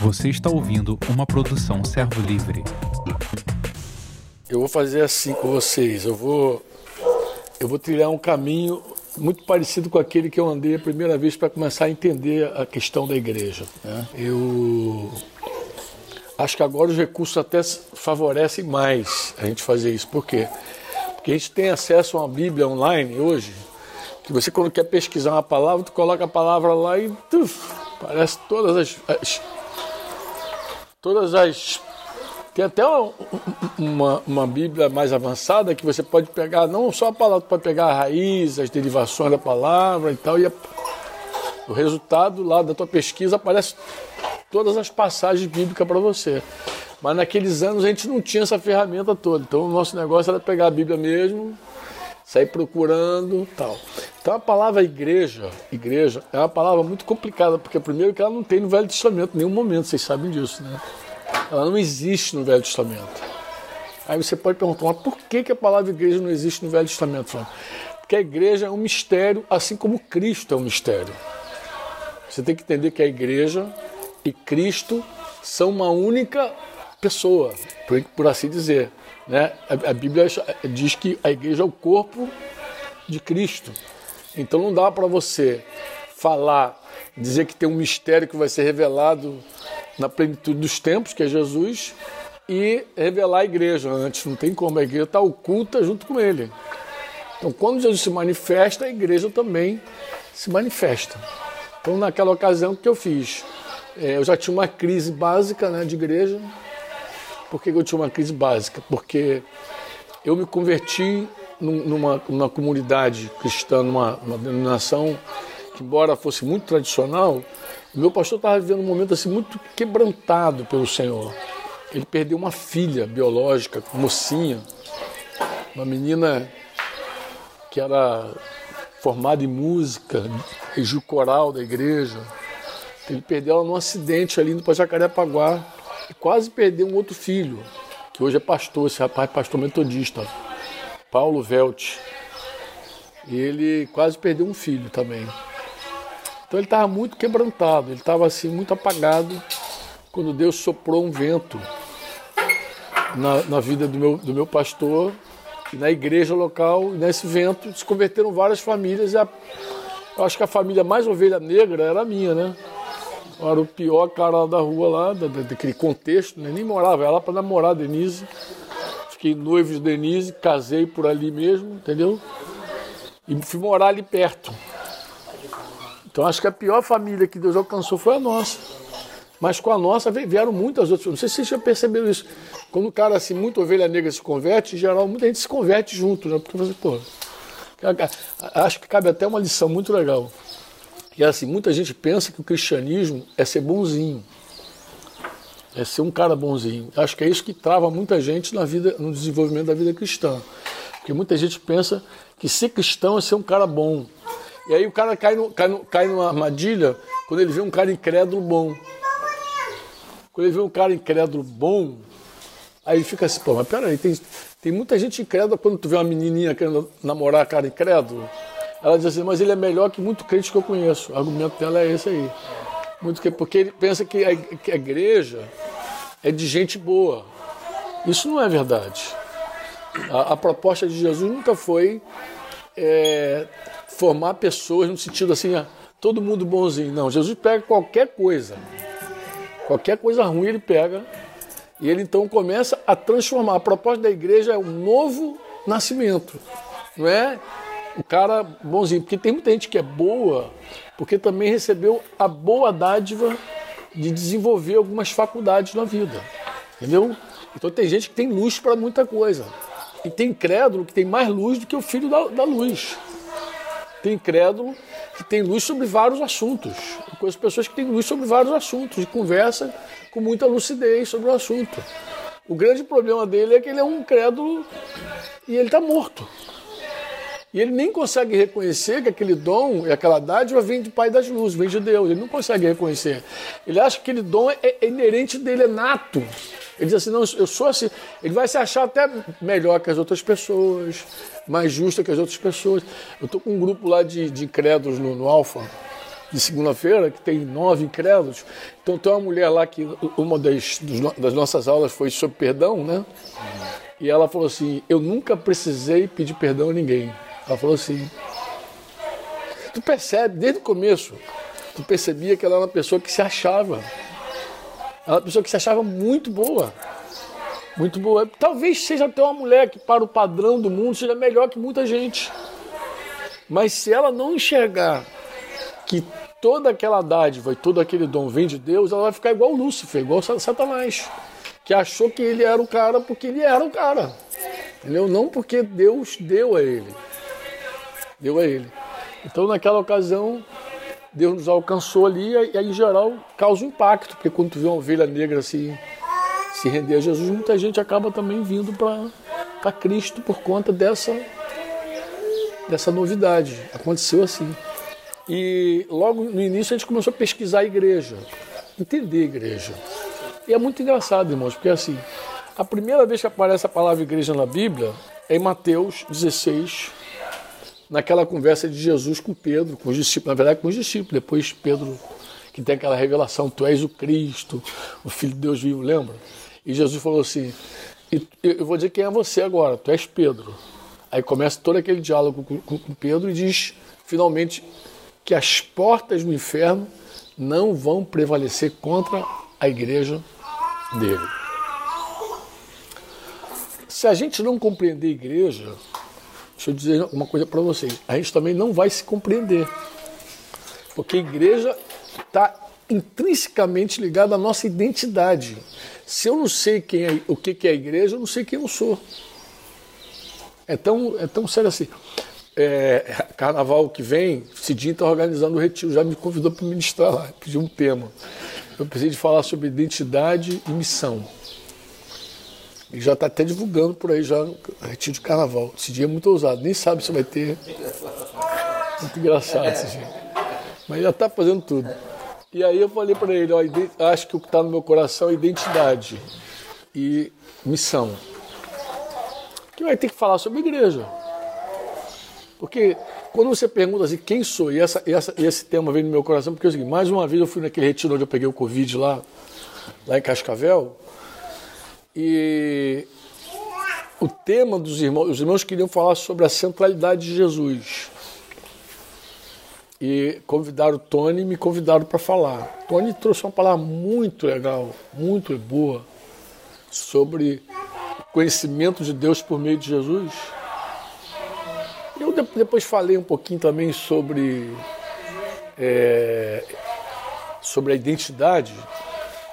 Você está ouvindo uma produção Servo Livre. Eu vou fazer assim com vocês. Eu vou, eu vou trilhar um caminho muito parecido com aquele que eu andei a primeira vez para começar a entender a questão da igreja. Né? Eu acho que agora os recursos até favorecem mais a gente fazer isso. Por quê? Porque a gente tem acesso a uma Bíblia online hoje, que você quando quer pesquisar uma palavra, tu coloca a palavra lá e tuf, parece todas as, as todas as tem até uma, uma, uma, Bíblia mais avançada que você pode pegar, não só a palavra, pode pegar a raiz, as derivações da palavra e tal, e a, o resultado lá da tua pesquisa aparece todas as passagens bíblicas para você. Mas naqueles anos a gente não tinha essa ferramenta toda. Então o nosso negócio era pegar a Bíblia mesmo, sair procurando tal. Então a palavra igreja, igreja, é uma palavra muito complicada, porque primeiro que ela não tem no Velho Testamento em nenhum momento, vocês sabem disso, né? Ela não existe no Velho Testamento. Aí você pode perguntar, mas por que, que a palavra igreja não existe no Velho Testamento? Porque a igreja é um mistério, assim como Cristo é um mistério. Você tem que entender que a igreja e Cristo são uma única pessoa, por, por assim dizer. Né? A, a, Bíblia diz que a igreja é o corpo de Cristo. Então não dá para você falar, dizer que tem um mistério que vai ser revelado na plenitude dos tempos, que é Jesus, e revelar a igreja antes. Não tem como, a igreja está oculta junto com ele. Então, quando Jesus se manifesta, a igreja também se manifesta. Então, naquela ocasião, que eu fiz? É, eu já tinha uma crise básica né, de igreja. Por que eu tinha uma crise básica? Porque eu me converti numa, numa comunidade cristã, numa, numa denominação que, embora fosse muito tradicional, o meu pastor estava vivendo um momento assim muito quebrantado pelo Senhor. Ele perdeu uma filha biológica, mocinha, uma menina que era formada em música, regiu coral da igreja. Ele perdeu ela num acidente ali no Jacarepaguá quase perdeu um outro filho, que hoje é pastor, esse rapaz é pastor metodista, Paulo Velt. Ele quase perdeu um filho também. Então ele estava muito quebrantado, ele estava assim muito apagado quando Deus soprou um vento na, na vida do meu, do meu pastor e na igreja local. E nesse vento se converteram várias famílias. E a, eu acho que a família mais ovelha negra era a minha, né? Eu era o pior cara da rua lá, da, daquele contexto, né? nem morava, era lá para namorar Denise. Fiquei noivo de Denise, casei por ali mesmo, entendeu? E fui morar ali perto. Então acho que a pior família que Deus alcançou foi a nossa. Mas com a nossa vieram muitas outras. Não sei se vocês já perceberam isso. Quando o cara, assim, muito ovelha negra se converte, em geral, muita gente se converte junto, né? Porque você, pô. Acho que cabe até uma lição muito legal. E assim, muita gente pensa que o cristianismo é ser bonzinho. É ser um cara bonzinho. Acho que é isso que trava muita gente na vida, no desenvolvimento da vida cristã. Porque muita gente pensa que ser cristão é ser um cara bom. E aí o cara cai, no, cai, no, cai numa armadilha quando ele vê um cara incrédulo bom. Quando ele vê um cara incrédulo bom, aí ele fica assim, pô, mas peraí, tem, tem muita gente incrédula quando tu vê uma menininha querendo namorar cara incrédulo. Ela diz assim, mas ele é melhor que muito crente que eu conheço. O argumento dela é esse aí. Muito que, porque ele pensa que a, que a igreja é de gente boa. Isso não é verdade. A, a proposta de Jesus nunca foi é, formar pessoas no sentido assim, ah, todo mundo bonzinho. Não, Jesus pega qualquer coisa, qualquer coisa ruim ele pega e ele então começa a transformar. A proposta da igreja é um novo nascimento, não é o cara bonzinho, porque tem muita gente que é boa, porque também recebeu a boa dádiva de desenvolver algumas faculdades na vida, entendeu? Então tem gente que tem luz para muita coisa. E tem crédulo que tem mais luz do que o filho da, da luz. Tem crédulo que tem luz sobre vários assuntos. Eu conheço pessoas que têm luz sobre vários assuntos e conversa com muita lucidez sobre o assunto. O grande problema dele é que ele é um crédulo e ele está morto. E ele nem consegue reconhecer que aquele dom e aquela dádiva vem do Pai das Luzes, vem de Deus. Ele não consegue reconhecer. Ele acha que aquele dom é, é inerente dele, é nato. Ele diz assim: não, eu sou assim. Ele vai se achar até melhor que as outras pessoas, mais justa que as outras pessoas. Eu estou com um grupo lá de, de no, no Alfa, de segunda-feira, que tem nove incrédulos. Então tem uma mulher lá que uma das, das nossas aulas foi sobre perdão, né? E ela falou assim: Eu nunca precisei pedir perdão a ninguém. Ela falou assim: Tu percebe, desde o começo, tu percebia que ela era uma pessoa que se achava. Ela era uma pessoa que se achava muito boa. Muito boa. Talvez seja até uma mulher que, para o padrão do mundo, seja melhor que muita gente. Mas se ela não enxergar que toda aquela dádiva e todo aquele dom vem de Deus, ela vai ficar igual Lúcifer, igual Satanás, que achou que ele era o cara porque ele era o cara. Entendeu? Não porque Deus deu a ele. Deu a ele. Então, naquela ocasião, Deus nos alcançou ali e em geral, causa um impacto, porque quando tu vê uma ovelha negra assim se render a Jesus, muita gente acaba também vindo para Cristo por conta dessa, dessa novidade. Aconteceu assim. E logo no início a gente começou a pesquisar a igreja, entender a igreja. E é muito engraçado, irmãos, porque assim, a primeira vez que aparece a palavra igreja na Bíblia é em Mateus 16, naquela conversa de Jesus com Pedro, com os discípulos, na verdade com os discípulos, depois Pedro, que tem aquela revelação, tu és o Cristo, o Filho de Deus vivo, lembra? E Jesus falou assim, eu vou dizer quem é você agora, tu és Pedro. Aí começa todo aquele diálogo com, com, com Pedro e diz, finalmente, que as portas do inferno não vão prevalecer contra a igreja dele. Se a gente não compreender a igreja, deixa eu dizer uma coisa para vocês, a gente também não vai se compreender. Porque a igreja está intrinsecamente ligada à nossa identidade. Se eu não sei quem é, o que é a igreja, eu não sei quem eu sou. É tão, é tão sério assim é, carnaval que vem, Cidinho está organizando o retiro, já me convidou para ministrar lá, pediu um tema. Eu precisei de falar sobre identidade e missão. E já está até divulgando por aí já retiro de carnaval. Esse dia é muito ousado, nem sabe se vai ter. Muito engraçado esse dia. Mas já está fazendo tudo. E aí eu falei para ele, ó, acho que o que está no meu coração é identidade e missão. Que vai ter que falar sobre igreja. Porque quando você pergunta assim, quem sou? E essa, essa, esse tema vem no meu coração, porque é o seguinte, mais uma vez eu fui naquele retiro onde eu peguei o Covid lá, lá em Cascavel, e o tema dos irmãos, os irmãos queriam falar sobre a centralidade de Jesus. E convidaram o Tony e me convidaram para falar. Tony trouxe uma palavra muito legal, muito boa, sobre conhecimento de Deus por meio de Jesus. Eu depois falei um pouquinho também sobre, é, sobre a identidade.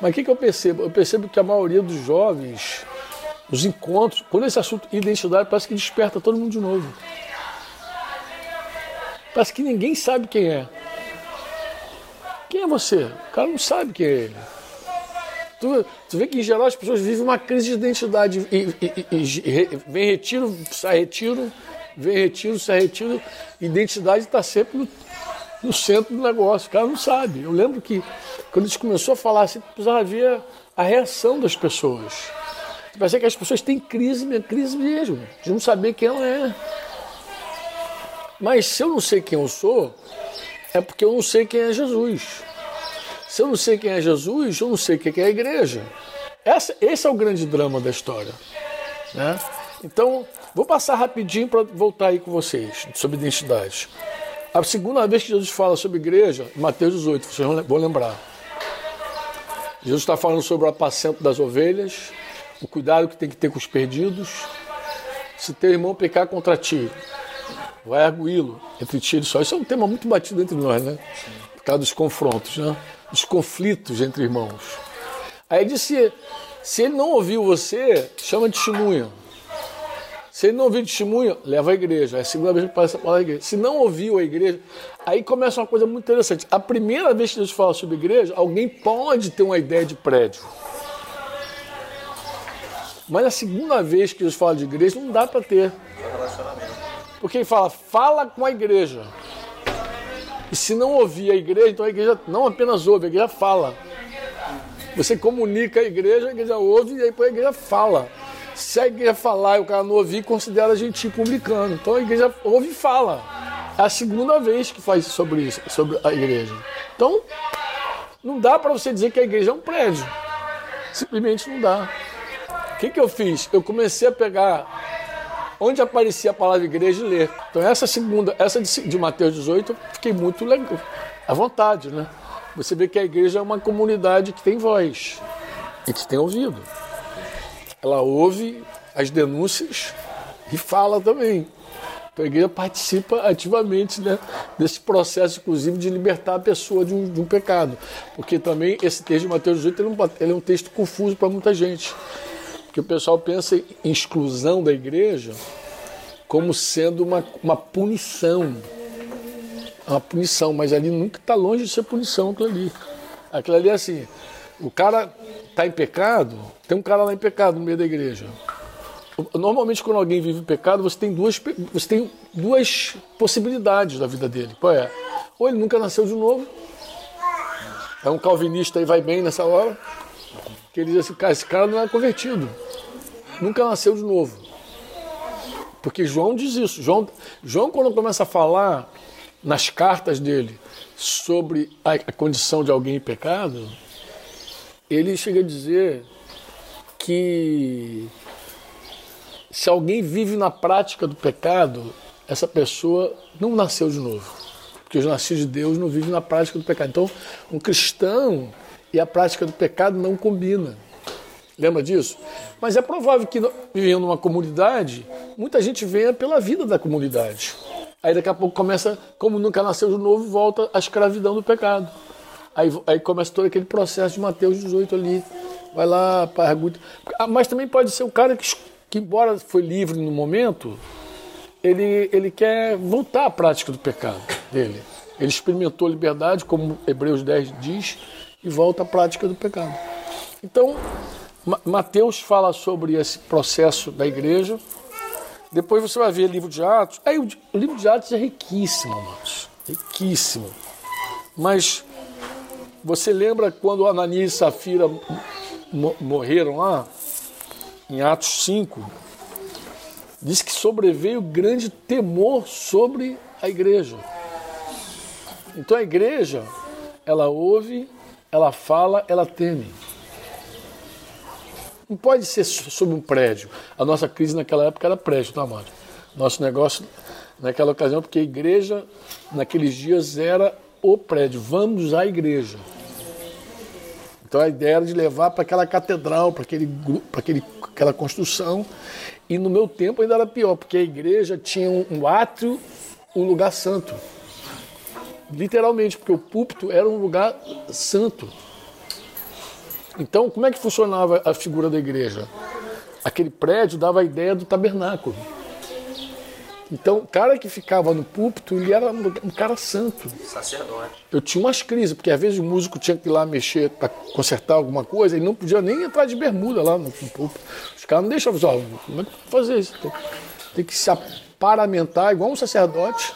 Mas o que, que eu percebo? Eu percebo que a maioria dos jovens, os encontros, quando esse assunto identidade parece que desperta todo mundo de novo. Parece que ninguém sabe quem é. Quem é você? O cara não sabe quem é ele. Tu, tu vê que em geral as pessoas vivem uma crise de identidade e, e, e, vem retiro, sai retiro, vem retiro, sai retiro, identidade está sempre no, no, centro do negócio. O cara não sabe. Eu lembro que quando a gente começou a falar assim, precisava ver a reação das pessoas. Parece que as pessoas têm crise, crise mesmo, de não saber quem ela é. Mas se eu não sei quem eu sou, é porque eu não sei quem é Jesus. Se eu não sei quem é Jesus, eu não sei quem é a igreja. Essa, esse é o grande drama da história. Né? Então, vou passar rapidinho para voltar aí com vocês sobre identidade. A segunda vez que Jesus fala sobre igreja, Mateus 18, vocês vão lembrar. Jesus está falando sobre o apacento das ovelhas, o cuidado que tem que ter com os perdidos. Se teu irmão pecar contra ti, vai arguí-lo entre ti e só. Isso é um tema muito batido entre nós, né? Por causa dos confrontos, né? Dos conflitos entre irmãos. Aí ele disse: se ele não ouviu você, chama de testemunha. Se ele não ouviu testemunho, leva à igreja. É a segunda vez que passa a palavra igreja. Se não ouviu a igreja, aí começa uma coisa muito interessante. A primeira vez que Deus fala sobre igreja, alguém pode ter uma ideia de prédio. Mas a segunda vez que Deus fala de igreja, não dá para ter. Porque ele fala, fala com a igreja. E se não ouvir a igreja, então a igreja não apenas ouve, a igreja fala. Você comunica a igreja, a igreja ouve e aí a igreja fala. Se a igreja falar e o cara não ouvir, considera a gente publicano. Então a igreja ouve e fala. É a segunda vez que faz sobre isso, sobre a igreja. Então, não dá para você dizer que a igreja é um prédio. Simplesmente não dá. O que, que eu fiz? Eu comecei a pegar onde aparecia a palavra igreja e ler. Então, essa segunda, essa de, Mateus 18, eu fiquei muito legal, à vontade, né? Você vê que a igreja é uma comunidade que tem voz e que tem ouvido. Ela ouve as denúncias e fala também. Então a igreja participa ativamente né, desse processo, inclusive, de libertar a pessoa de um, de um pecado. Porque também esse texto de Mateus 18 ele é um, ele é um texto confuso para muita gente. Porque o pessoal pensa em exclusão da igreja como sendo uma, uma punição. Uma punição, mas ali nunca está longe de ser punição aquilo ali. Aquilo ali é assim, o cara está em pecado, tem um cara lá em pecado no meio da igreja. Normalmente, quando alguém vive pecado, você tem duas, você tem duas possibilidades da vida dele. Qual é? Ou ele nunca nasceu de novo, é um calvinista e vai bem nessa hora, que ele diz assim: cara, esse cara não é convertido, nunca nasceu de novo. Porque João diz isso. João, João quando começa a falar nas cartas dele sobre a condição de alguém em pecado, ele chega a dizer que se alguém vive na prática do pecado, essa pessoa não nasceu de novo. Porque os nascidos de Deus não vivem na prática do pecado. Então, um cristão e a prática do pecado não combina. Lembra disso? Mas é provável que, vivendo numa comunidade, muita gente venha pela vida da comunidade. Aí daqui a pouco começa, como nunca nasceu de novo, volta a escravidão do pecado. Aí, aí começa todo aquele processo de Mateus 18 ali. Vai lá, pergunta. Ah, mas também pode ser o cara que que embora foi livre no momento, ele, ele quer voltar à prática do pecado dele. Ele experimentou liberdade, como Hebreus 10 diz, e volta à prática do pecado. Então, Mateus fala sobre esse processo da igreja. Depois você vai ver livro de Atos. Aí, o, o livro de Atos é riquíssimo, amados. Riquíssimo. Mas você lembra quando Ananias e Safira morreram lá? em Atos 5, diz que sobreveio grande temor sobre a igreja. Então a igreja, ela ouve, ela fala, ela teme. Não pode ser sobre um prédio. A nossa crise naquela época era prédio, tá, amado? Nosso negócio naquela ocasião, porque a igreja, naqueles dias, era o prédio. Vamos à igreja. Então a ideia era de levar para aquela catedral, para aquele para aquele, aquela construção. E no meu tempo ainda era pior, porque a igreja tinha um, um átrio, um lugar santo. Literalmente, porque o púlpito era um lugar santo. Então, como é que funcionava a figura da igreja? Aquele prédio dava a ideia do tabernáculo. Então, o cara que ficava no púlpito, ele era um cara santo. Sacerdote. Eu tinha umas crises, porque às vezes o músico tinha que ir lá mexer para consertar alguma coisa, e não podia nem entrar de bermuda lá no, no púlpito. Os caras não deixavam, ó, como é que fazer isso? Tem que se aparamentar igual um sacerdote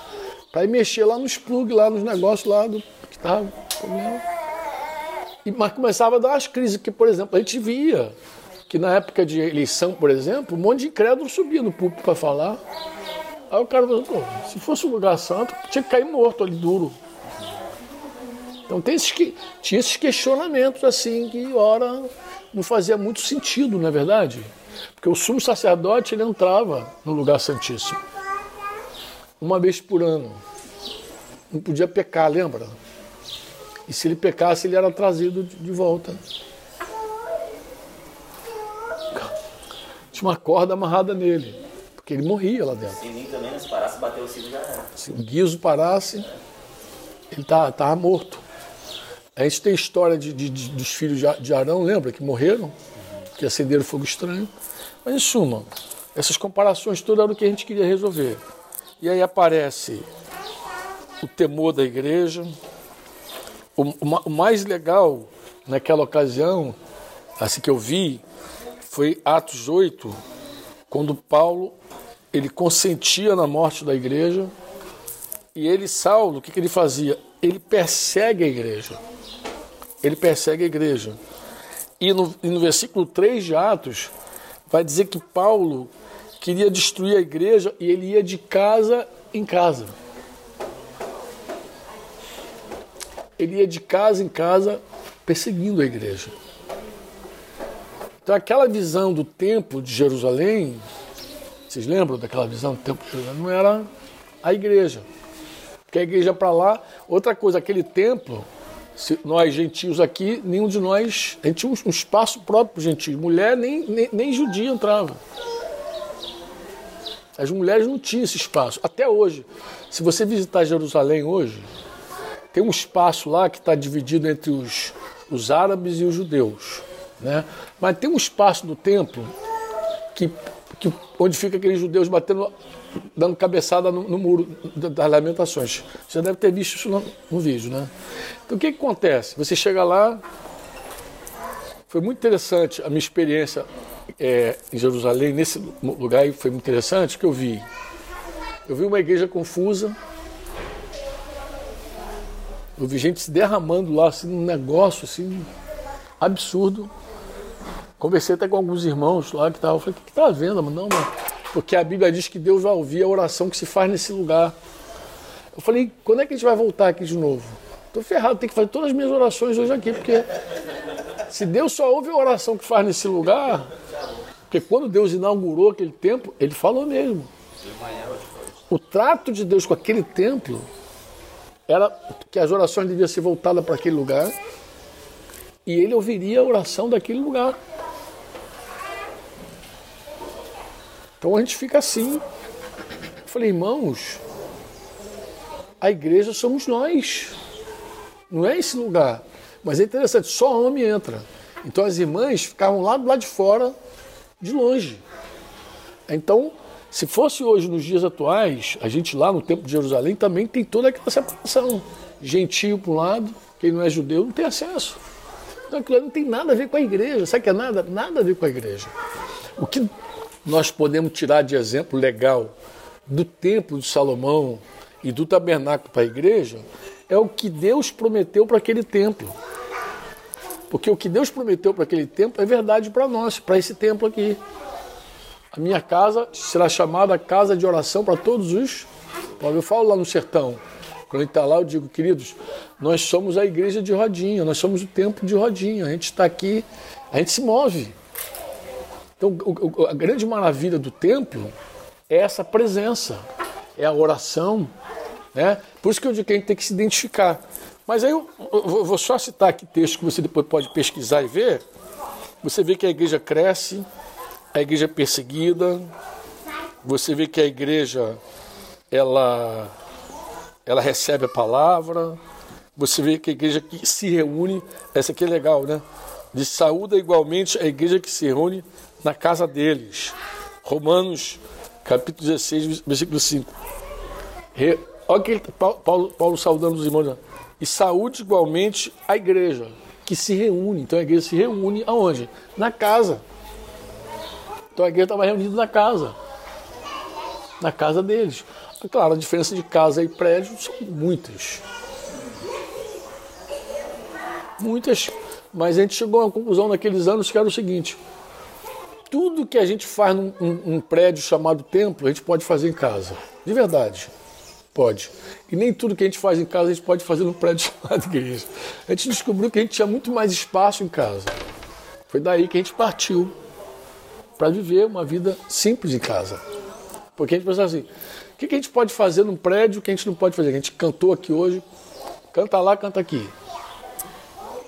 para ir mexer lá nos plugs, lá nos negócios lá do que estava e, mas começava a dar as crises, que, por exemplo, a gente via que na época de eleição, por exemplo, um monte de incrédulo subia no púlpito para falar. Aí o cara falou, se fosse um lugar santo, tinha que cair morto ali, duro. Então tem esses, tinha esses questionamentos assim que, ora, não fazia muito sentido, não é verdade? Porque o sumo sacerdote ele entrava no lugar santíssimo uma vez por ano. Não podia pecar, lembra? E se ele pecasse, ele era trazido de volta. Tinha uma corda amarrada nele. Porque ele morria lá dentro. Sininho também, né? se parasse, bateu o sino já era. Se o guiso parasse, ele estava tá, tava morto. A gente tem história de, de, de, dos filhos de Arão, lembra? Que morreram, que acenderam fogo estranho. Mas em suma, essas comparações todas eram o que a gente queria resolver. E aí aparece o temor da igreja. O, o, o mais legal naquela ocasião, assim que eu vi, foi Atos 8, quando Paulo ele consentia na morte da igreja e ele Saulo, o que, que ele fazia? Ele persegue a igreja. Ele persegue a igreja. E no, e no versículo 3 de Atos, vai dizer que Paulo queria destruir a igreja e ele ia de casa em casa. Ele ia de casa em casa perseguindo a igreja. Então aquela visão do templo de Jerusalém, vocês lembram daquela visão do templo de Jerusalém? Não era a igreja. Porque a igreja para lá, outra coisa, aquele templo, se nós gentios aqui, nenhum de nós, a gente tinha um espaço próprio para gentios. Mulher nem, nem, nem judia entrava. As mulheres não tinham esse espaço. Até hoje, se você visitar Jerusalém hoje, tem um espaço lá que está dividido entre os, os árabes e os judeus. Né? Mas tem um espaço no templo que, que, onde fica aqueles judeus batendo, dando cabeçada no, no muro das lamentações. Você deve ter visto isso no, no vídeo. Né? Então o que, que acontece? Você chega lá, foi muito interessante a minha experiência é, em Jerusalém, nesse lugar foi muito interessante, que eu vi. Eu vi uma igreja confusa, eu vi gente se derramando lá, assim, um negócio assim, absurdo. Conversei até com alguns irmãos lá que estavam, falei, o que está vendo? Não, mano, porque a Bíblia diz que Deus vai ouvir a oração que se faz nesse lugar. Eu falei, quando é que a gente vai voltar aqui de novo? Estou ferrado, tenho que fazer todas as minhas orações hoje aqui, porque se Deus só ouve a oração que faz nesse lugar, porque quando Deus inaugurou aquele templo, ele falou mesmo. O trato de Deus com aquele templo era que as orações deviam ser voltadas para aquele lugar e ele ouviria a oração daquele lugar. Então a gente fica assim. Eu falei, irmãos, a igreja somos nós. Não é esse lugar. Mas é interessante, só homem entra. Então as irmãs ficavam lá do lado de fora, de longe. Então, se fosse hoje, nos dias atuais, a gente lá no Templo de Jerusalém também tem toda aquela separação. Gentio para um lado, quem não é judeu não tem acesso. Então aquilo não tem nada a ver com a igreja. Sabe que é nada? Nada a ver com a igreja. O que nós podemos tirar de exemplo legal do Templo de Salomão e do tabernáculo para a igreja é o que Deus prometeu para aquele templo. Porque o que Deus prometeu para aquele templo é verdade para nós, para esse templo aqui. A minha casa será chamada casa de oração para todos os. Eu falo lá no sertão. Quando ele está lá, eu digo, queridos, nós somos a igreja de rodinha, nós somos o templo de rodinha. A gente está aqui, a gente se move. Então, a grande maravilha do templo é essa presença, é a oração. Né? Por isso que eu digo que a gente tem que se identificar. Mas aí eu, eu vou só citar aqui texto que você depois pode pesquisar e ver. Você vê que a igreja cresce, a igreja é perseguida, você vê que a igreja ela, ela recebe a palavra, você vê que a igreja que se reúne, essa aqui é legal, né? De saúde igualmente a igreja que se reúne na casa deles. Romanos capítulo 16, versículo 5. Olha que Paulo, Paulo saudando os irmãos e saúde igualmente a igreja, que se reúne. Então a igreja se reúne aonde? Na casa. Então a igreja estava reunida na casa. Na casa deles. Claro, a diferença de casa e prédio são muitas. Muitas. Mas a gente chegou a uma conclusão naqueles anos que era o seguinte: tudo que a gente faz num, num, num prédio chamado templo, a gente pode fazer em casa. De verdade. Pode. E nem tudo que a gente faz em casa a gente pode fazer no prédio chamado igreja. A gente descobriu que a gente tinha muito mais espaço em casa. Foi daí que a gente partiu para viver uma vida simples em casa. Porque a gente pensava assim: o que a gente pode fazer num prédio que a gente não pode fazer? A gente cantou aqui hoje, canta lá, canta aqui.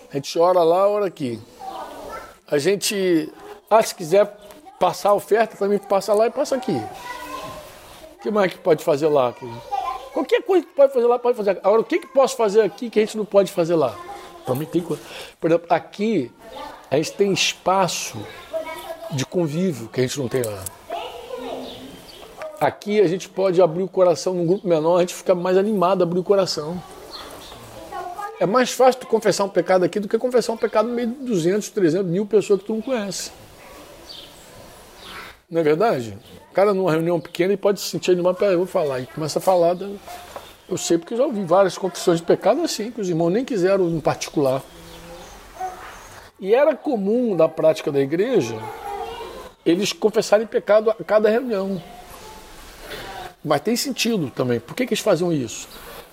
A gente ora lá, ora aqui. A gente, ah, se quiser passar a oferta, também passa lá e passa aqui. O que mais que pode fazer lá? Qualquer coisa que pode fazer lá, pode fazer. Agora, o que, que posso fazer aqui que a gente não pode fazer lá? Também tem coisa. Por exemplo, aqui a gente tem espaço de convívio que a gente não tem lá. Aqui a gente pode abrir o coração num grupo menor, a gente fica mais animado a abrir o coração. É mais fácil tu confessar um pecado aqui do que confessar um pecado no meio de 200, 300 mil pessoas que tu não conhece. Não é verdade? O cara numa reunião pequena ele pode se sentir animado, peraí, eu falar. E começa a falar. Eu sei porque já ouvi várias confissões de pecado assim, que os irmãos nem quiseram em particular. E era comum da prática da igreja eles confessarem pecado a cada reunião. Mas tem sentido também. Por que, que eles faziam isso?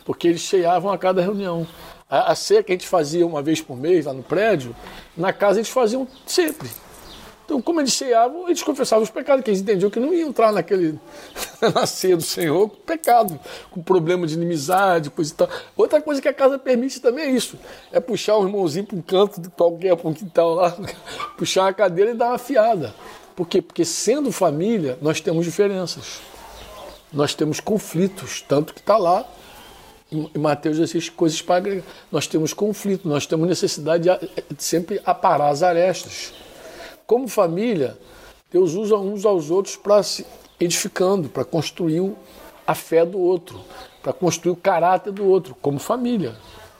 Porque eles ceiavam a cada reunião. A, a ceia que a gente fazia uma vez por mês lá no prédio, na casa eles faziam sempre. Então, como eles ceavam, eles confessavam os pecados, que eles entendiam que não iam entrar naquele, na ceia do Senhor com pecado, com problema de inimizade, coisa e tal. Outra coisa que a casa permite também é isso: é puxar um irmãozinho para um canto de qualquer, para um quintal lá, puxar uma cadeira e dar uma fiada. Por quê? Porque sendo família, nós temos diferenças. Nós temos conflitos, tanto que está lá em Mateus existe coisas para. Nós temos conflito, nós temos necessidade de sempre aparar as arestas. Como família, Deus usa uns aos outros para se edificando, para construir a fé do outro, para construir o caráter do outro, como família.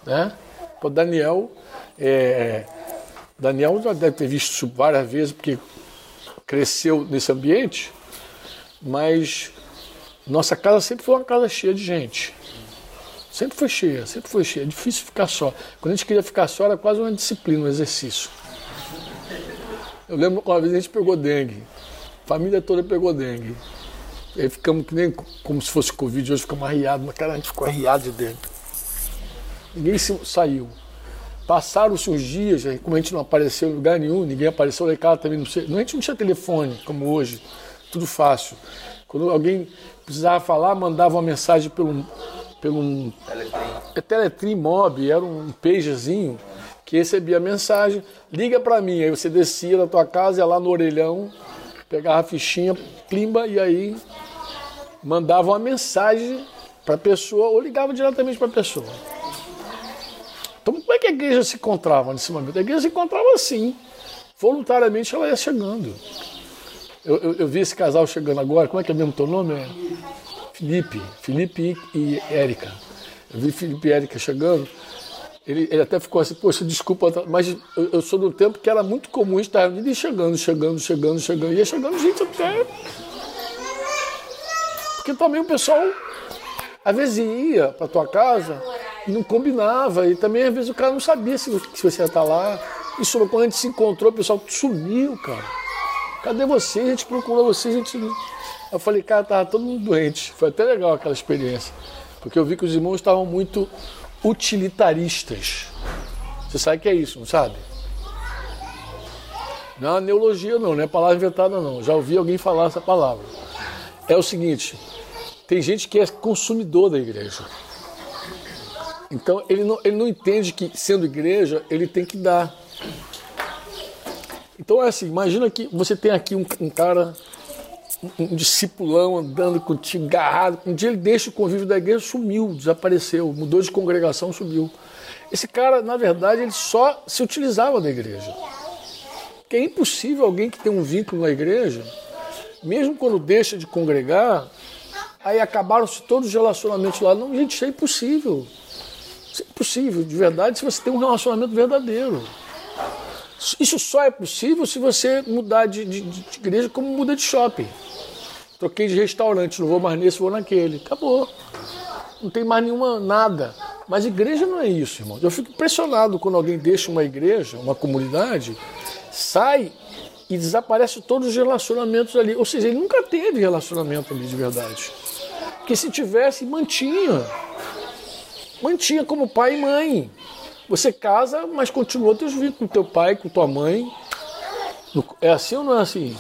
Né? Pô, Daniel, é, Daniel já deve ter visto isso várias vezes, porque cresceu nesse ambiente, mas nossa casa sempre foi uma casa cheia de gente. Sempre foi cheia, sempre foi cheia. É difícil ficar só. Quando a gente queria ficar só, era quase uma disciplina, um exercício. Eu lembro que uma vez a gente pegou dengue. A família toda pegou dengue. E aí ficamos que nem como se fosse Covid, hoje ficamos arriados, mas cara, a gente ficou arriado de dengue. Ninguém saiu. Passaram-se uns dias, como a gente não apareceu em lugar nenhum, ninguém apareceu lá em casa também, não sei. A gente não tinha telefone, como hoje, tudo fácil. Quando alguém precisava falar, mandava uma mensagem pelo, pelo Teletrim. É Teletrim Mob, era um pagerzinho que recebia a mensagem, liga para mim, aí você descia da tua casa, ia lá no orelhão, pegava a fichinha, plimba, e aí mandava uma mensagem para a pessoa ou ligava diretamente para a pessoa. Então, como é que a igreja se encontrava nesse momento? A igreja se encontrava assim, voluntariamente ela ia chegando. Eu, eu, eu vi esse casal chegando agora, como é que é mesmo teu nome? É Felipe, Felipe e Érica. Eu vi Felipe e Érica chegando, ele, ele até ficou assim, poxa, desculpa, mas eu, eu sou do tempo que era muito comum estar indo chegando, chegando, chegando, chegando. Ia chegando gente até. Porque também o pessoal, às vezes ia para tua casa e não combinava. E também, às vezes, o cara não sabia se, se você ia estar lá. E sobre quando a gente se encontrou, o pessoal sumiu, cara. Cadê você? A gente procurou você, a gente. Eu falei, cara, tava todo mundo doente. Foi até legal aquela experiência. Porque eu vi que os irmãos estavam muito utilitaristas. Você sabe o que é isso, não sabe? Não é neologia não, não é palavra inventada não. Já ouvi alguém falar essa palavra. É o seguinte, tem gente que é consumidor da igreja. Então ele não, ele não entende que sendo igreja ele tem que dar. Então é assim, imagina que você tem aqui um, um cara um discipulão andando contigo, agarrado. Um dia ele deixa o convívio da igreja, sumiu, desapareceu, mudou de congregação, sumiu. Esse cara, na verdade, ele só se utilizava da igreja. Porque é impossível alguém que tem um vínculo na igreja, mesmo quando deixa de congregar, aí acabaram-se todos os relacionamentos lá. Não, gente, isso é impossível. Isso é impossível, de verdade, se você tem um relacionamento verdadeiro. Isso só é possível se você mudar de, de, de igreja como muda de shopping. Troquei de restaurante, não vou mais nesse, vou naquele. Acabou. Não tem mais nenhuma nada. Mas igreja não é isso, irmão. Eu fico impressionado quando alguém deixa uma igreja, uma comunidade, sai e desaparece todos os relacionamentos ali. Ou seja, ele nunca teve relacionamento ali de verdade. Porque se tivesse, mantinha. Mantinha como pai e mãe. Você casa, mas continua teus vínculos com teu pai, com tua mãe. É assim ou não é assim?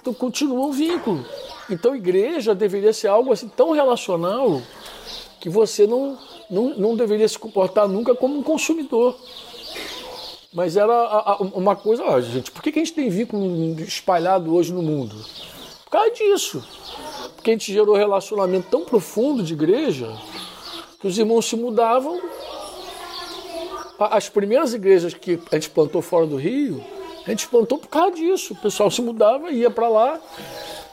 Então continua o vínculo. Então igreja deveria ser algo assim tão relacional que você não, não, não deveria se comportar nunca como um consumidor. Mas era uma coisa, ó, gente, por que a gente tem vínculo espalhado hoje no mundo? Por causa disso. Porque a gente gerou relacionamento tão profundo de igreja que os irmãos se mudavam as primeiras igrejas que a gente plantou fora do Rio, a gente plantou por causa disso. O pessoal se mudava, ia para lá,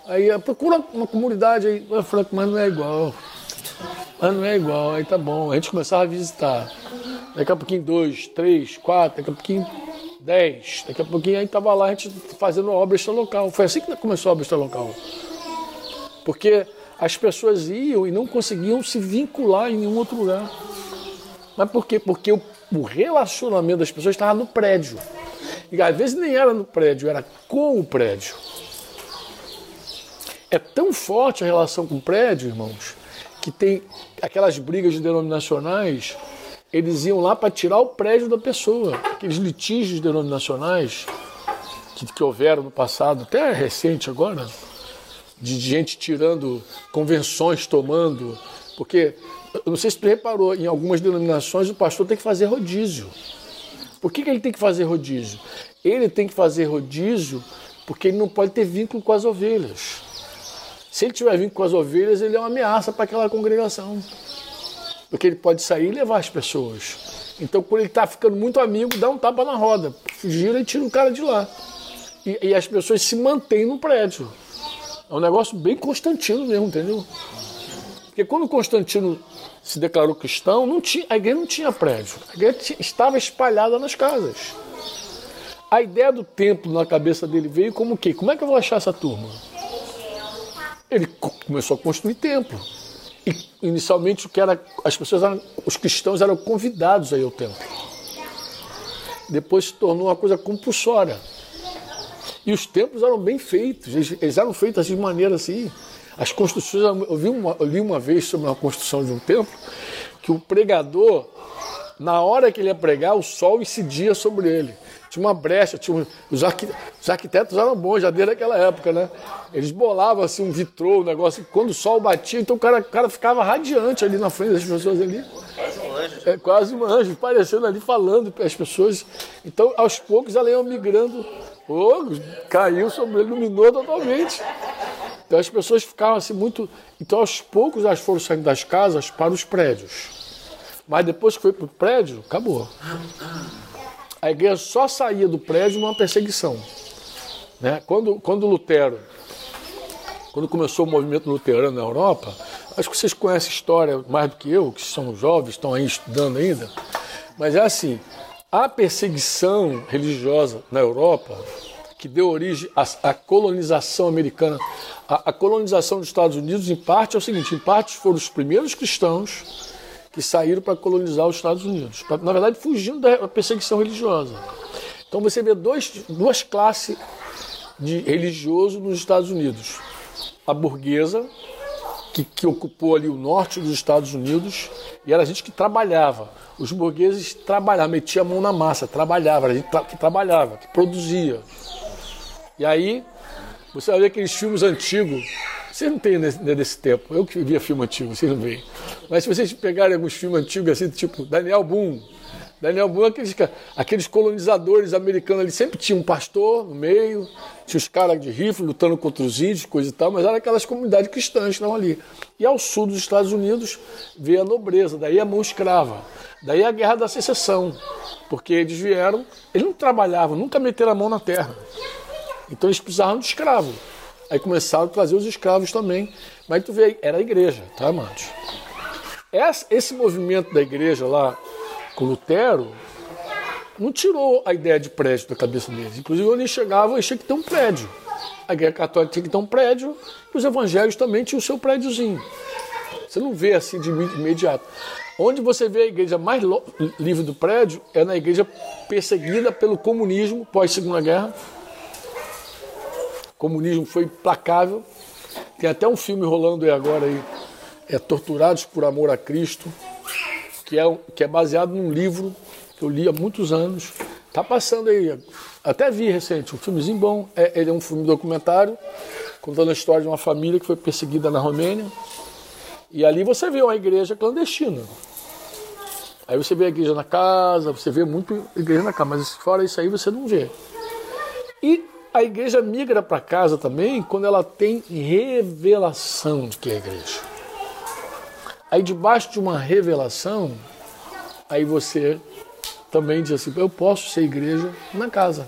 aí procura uma comunidade aí. Eu falei, mas não é igual. Mas não é igual, aí tá bom. A gente começava a visitar. Daqui a pouquinho dois, três, quatro, daqui a pouquinho dez. Daqui a pouquinho aí tava lá a gente fazendo obra local. Foi assim que começou a obra local. Porque as pessoas iam e não conseguiam se vincular em nenhum outro lugar. Mas por quê? Porque o o relacionamento das pessoas estava no prédio. E às vezes nem era no prédio, era com o prédio. É tão forte a relação com o prédio, irmãos, que tem aquelas brigas denominacionais eles iam lá para tirar o prédio da pessoa. Aqueles litígios denominacionais que, que houveram no passado, até recente agora, de gente tirando convenções, tomando. Porque, eu não sei se tu reparou, em algumas denominações o pastor tem que fazer rodízio. Por que, que ele tem que fazer rodízio? Ele tem que fazer rodízio porque ele não pode ter vínculo com as ovelhas. Se ele tiver vínculo com as ovelhas, ele é uma ameaça para aquela congregação. Porque ele pode sair e levar as pessoas. Então, quando ele está ficando muito amigo, dá um tapa na roda, gira e tira o cara de lá. E, e as pessoas se mantêm no prédio. É um negócio bem Constantino mesmo, entendeu? Porque quando Constantino se declarou cristão, não tinha, a igreja não tinha prédio. A igreja estava espalhada nas casas. A ideia do templo na cabeça dele veio como o quê? Como é que eu vou achar essa turma? Ele começou a construir templo. E inicialmente o que era, as pessoas eram, os cristãos eram convidados a ir ao templo. Depois se tornou uma coisa compulsória. E os templos eram bem feitos, eles, eles eram feitos de maneira assim. As construções, eu, vi uma, eu li uma vez sobre uma construção de um templo, que o pregador, na hora que ele ia pregar, o sol incidia sobre ele. Tinha uma brecha, tinha um, os, os, arquitetos eram bons já desde aquela época, né? Eles bolavam assim um vitrô, um negócio, quando o sol batia, então o cara, o cara ficava radiante ali na frente das pessoas ali. Quase um anjo. É quase um anjo, parecendo ali, falando para as pessoas. Então, aos poucos, ela ia migrando. Oh, caiu sobre ele, iluminou totalmente. Então as pessoas ficavam assim muito. Então, aos poucos, elas foram saindo das casas para os prédios. Mas depois que foi para o prédio, acabou a igreja só saía do prédio numa perseguição. Né? Quando, quando Lutero, quando começou o movimento luterano na Europa, acho que vocês conhecem a história mais do que eu, que são jovens, estão aí estudando ainda, mas é assim, a perseguição religiosa na Europa, que deu origem à, à colonização americana, a, a colonização dos Estados Unidos, em parte, é o seguinte, em parte foram os primeiros cristãos que saíram para colonizar os Estados Unidos, pra, na verdade fugindo da perseguição religiosa. Então você vê dois, duas classes de religioso nos Estados Unidos: a burguesa, que, que, ocupou ali o norte dos Estados Unidos, e era a gente que trabalhava. Os burgueses trabalhavam, metiam a mão na massa, trabalhava, era gente que trabalhava, que produzia. E aí, você vai ver aqueles filmes antigos vocês não têm nesse, nesse tempo. Eu que via filme antigo, vocês não veem. Mas se vocês pegarem alguns filmes antigos, assim, tipo Daniel Boone, Daniel Boone, aqueles, aqueles colonizadores americanos ali, sempre tinha um pastor no meio, tinha os caras de rifle lutando contra os índios, coisa e tal, mas eram aquelas comunidades cristãs que estavam ali. E ao sul dos Estados Unidos veio a nobreza, daí a mão escrava, daí a guerra da secessão, porque eles vieram, eles não trabalhavam, nunca meteram a mão na terra. Então eles precisavam de escravo. Aí começaram a trazer os escravos também. Mas tu vê, era a igreja, tá, amados? Esse movimento da igreja lá com Lutero não tirou a ideia de prédio da cabeça deles. Inclusive, onde eles chegavam, eles tinham que ter um prédio. A igreja católica tinha que ter um prédio, e os evangélicos também tinham o seu prédiozinho. Você não vê assim de imediato. Onde você vê a igreja mais livre do prédio é na igreja perseguida pelo comunismo pós-segunda guerra comunismo foi implacável. Tem até um filme rolando aí agora aí, é Torturados por Amor a Cristo, que é, que é baseado num livro que eu li há muitos anos. Tá passando aí, até vi recente, um filmezinho bom. É, ele é um filme documentário contando a história de uma família que foi perseguida na Romênia. E ali você vê uma igreja clandestina. Aí você vê a igreja na casa, você vê muito igreja na casa, mas fora isso aí você não vê. E a igreja migra para casa também quando ela tem revelação de que é igreja. Aí debaixo de uma revelação, aí você também diz assim, eu posso ser igreja na casa.